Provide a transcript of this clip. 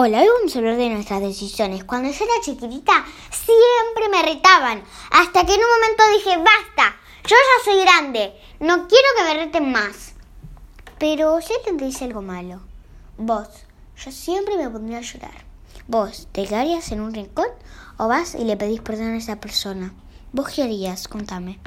Hola, hoy vamos a de nuestras decisiones. Cuando yo era chiquitita, siempre me retaban. Hasta que en un momento dije, basta, yo ya soy grande, no quiero que me reten más. Pero si alguien te dice algo malo, vos, yo siempre me pondría a llorar. Vos, ¿te quedarías en un rincón o vas y le pedís perdón a esa persona? ¿Vos qué harías? Contame.